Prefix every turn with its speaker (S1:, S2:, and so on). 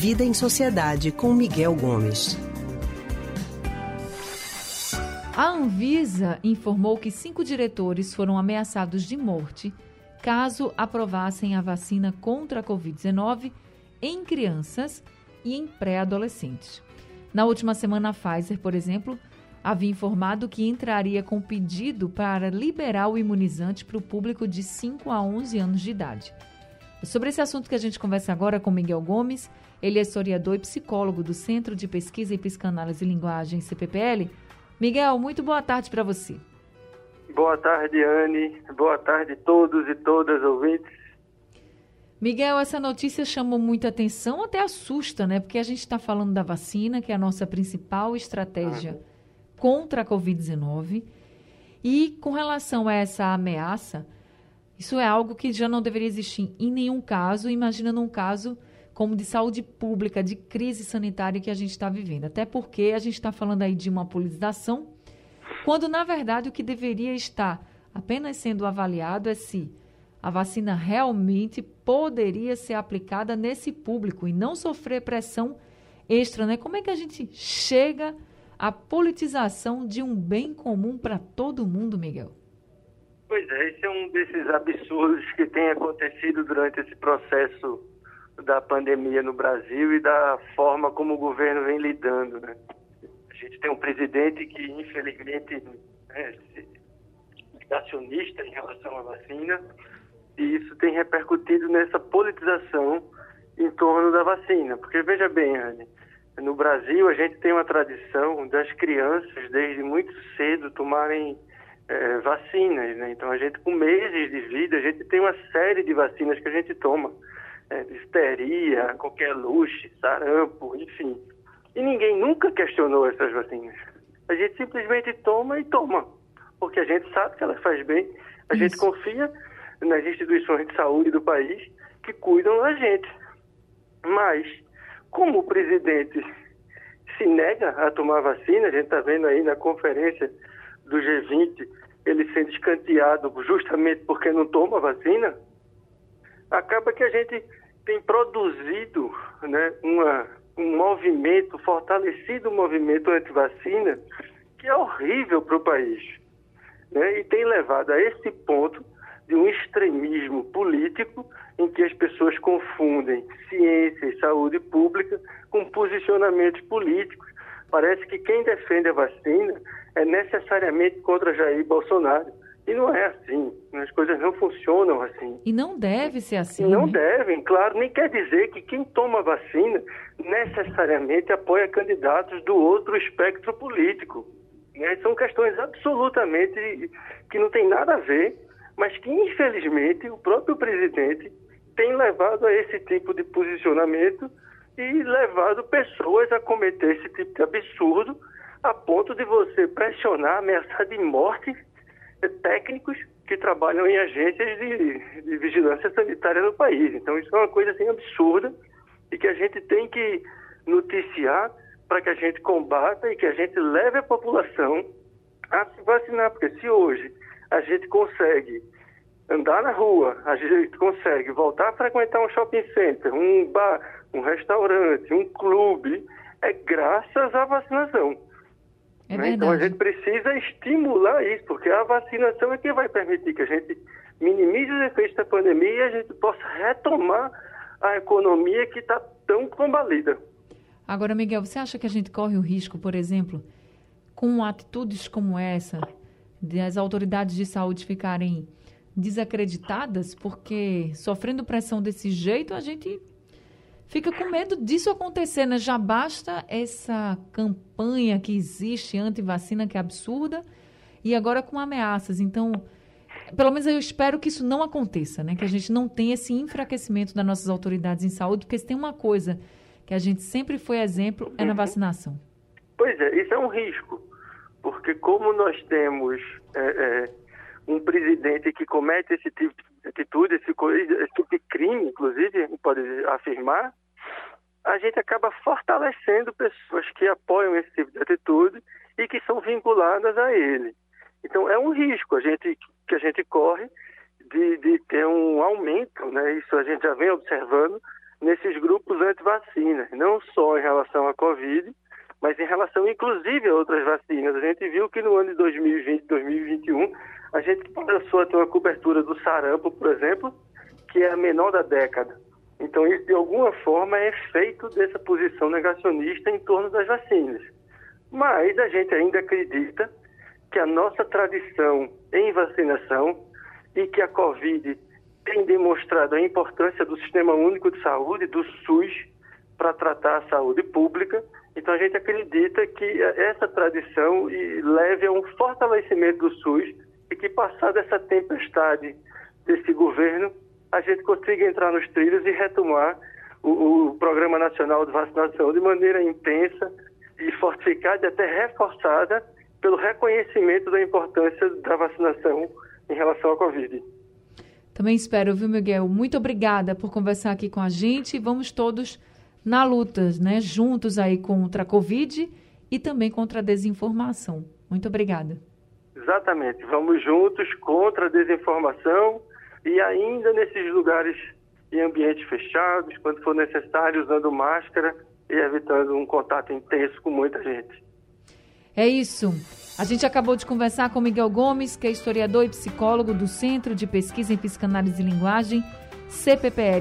S1: Vida em Sociedade com Miguel Gomes.
S2: A Anvisa informou que cinco diretores foram ameaçados de morte caso aprovassem a vacina contra a Covid-19 em crianças e em pré-adolescentes. Na última semana, a Pfizer, por exemplo, havia informado que entraria com pedido para liberar o imunizante para o público de 5 a 11 anos de idade. Sobre esse assunto que a gente conversa agora com Miguel Gomes, ele é historiador e psicólogo do Centro de Pesquisa em Psicanálise e Linguagem, CPPL. Miguel, muito boa tarde para você.
S3: Boa tarde, Anne. Boa tarde a todos e todas ouvintes.
S2: Miguel, essa notícia chamou muita atenção, até assusta, né? Porque a gente está falando da vacina, que é a nossa principal estratégia uhum. contra a Covid-19. E com relação a essa ameaça, isso é algo que já não deveria existir em nenhum caso. Imagina num caso como de saúde pública, de crise sanitária que a gente está vivendo. Até porque a gente está falando aí de uma politização, quando na verdade o que deveria estar apenas sendo avaliado é se a vacina realmente poderia ser aplicada nesse público e não sofrer pressão extra, né? Como é que a gente chega à politização de um bem comum para todo mundo, Miguel?
S3: Pois é, esse é um desses absurdos que tem acontecido durante esse processo da pandemia no Brasil e da forma como o governo vem lidando. Né? A gente tem um presidente que, infelizmente, é negacionista em relação à vacina, e isso tem repercutido nessa politização em torno da vacina. Porque, veja bem, Anne, no Brasil a gente tem uma tradição das crianças, desde muito cedo, tomarem é, vacinas. Né? Então, a gente, com meses de vida, a gente tem uma série de vacinas que a gente toma é, histeria, qualquer luxo, sarampo, enfim. E ninguém nunca questionou essas vacinas. A gente simplesmente toma e toma, porque a gente sabe que ela faz bem, a Isso. gente confia nas instituições de saúde do país que cuidam da gente. Mas, como o presidente se nega a tomar vacina, a gente está vendo aí na conferência do G20 ele sendo escanteado justamente porque não toma vacina, acaba que a gente tem produzido né, uma, um movimento, fortalecido o movimento anti-vacina, que é horrível para o país. Né, e tem levado a esse ponto de um extremismo político em que as pessoas confundem ciência e saúde pública com posicionamentos políticos. Parece que quem defende a vacina é necessariamente contra Jair Bolsonaro. E não é assim. As coisas não funcionam assim.
S2: E não deve ser assim.
S3: Não
S2: né?
S3: devem, claro. Nem quer dizer que quem toma vacina necessariamente apoia candidatos do outro espectro político. Né? São questões absolutamente que não tem nada a ver, mas que infelizmente o próprio presidente tem levado a esse tipo de posicionamento e levado pessoas a cometer esse tipo de absurdo a ponto de você pressionar, ameaçar de morte técnicos que trabalham em agências de, de, vigilância sanitária no país. Então isso é uma coisa assim absurda e que a gente tem que noticiar para que a gente combata e que a gente leve a população a se vacinar, porque se hoje a gente consegue andar na rua, a gente consegue voltar a frequentar um shopping center, um bar, um restaurante, um clube, é graças à vacinação.
S2: É né?
S3: Então a gente precisa estimular isso, porque a vacinação é que vai permitir que a gente minimize os efeitos da pandemia e a gente possa retomar a economia que está tão combalida.
S2: Agora, Miguel, você acha que a gente corre o risco, por exemplo, com atitudes como essa, das autoridades de saúde ficarem desacreditadas, porque sofrendo pressão desse jeito, a gente fica com medo disso acontecer, né? Já basta essa campanha que existe anti-vacina, que é absurda, e agora com ameaças. Então, pelo menos eu espero que isso não aconteça, né? Que a gente não tenha esse enfraquecimento das nossas autoridades em saúde, porque se tem uma coisa que a gente sempre foi exemplo, é na vacinação.
S3: Pois é, isso é um risco, porque como nós temos é, é, um presidente que comete esse tipo de atitude, esse, esse tipo de crime, inclusive, pode afirmar, a gente acaba fortalecendo pessoas que apoiam esse tipo de atitude e que são vinculadas a ele. Então é um risco a gente, que a gente corre de, de ter um aumento, né? isso a gente já vem observando, nesses grupos anti-vacina, não só em relação à Covid, mas em relação inclusive a outras vacinas. A gente viu que no ano de 2020, 2021, a gente passou a ter uma cobertura do sarampo, por exemplo, que é a menor da década. Então, isso de alguma forma é efeito dessa posição negacionista em torno das vacinas. Mas a gente ainda acredita que a nossa tradição em vacinação e que a Covid tem demonstrado a importância do Sistema Único de Saúde, do SUS, para tratar a saúde pública. Então a gente acredita que essa tradição leve a um fortalecimento do SUS e que passada essa tempestade desse governo, a gente consiga entrar nos trilhos e retomar o, o Programa Nacional de Vacinação de maneira intensa e fortificada e até reforçada pelo reconhecimento da importância da vacinação em relação à Covid.
S2: Também espero, viu, Miguel? Muito obrigada por conversar aqui com a gente. Vamos todos na luta, né? Juntos aí contra a Covid e também contra a desinformação. Muito obrigada.
S3: Exatamente. Vamos juntos contra a desinformação e ainda nesses lugares em ambientes fechados, quando for necessário, usando máscara e evitando um contato intenso com muita gente.
S2: É isso. A gente acabou de conversar com Miguel Gomes, que é historiador e psicólogo do Centro de Pesquisa em Psicanálise e Linguagem, CPPL.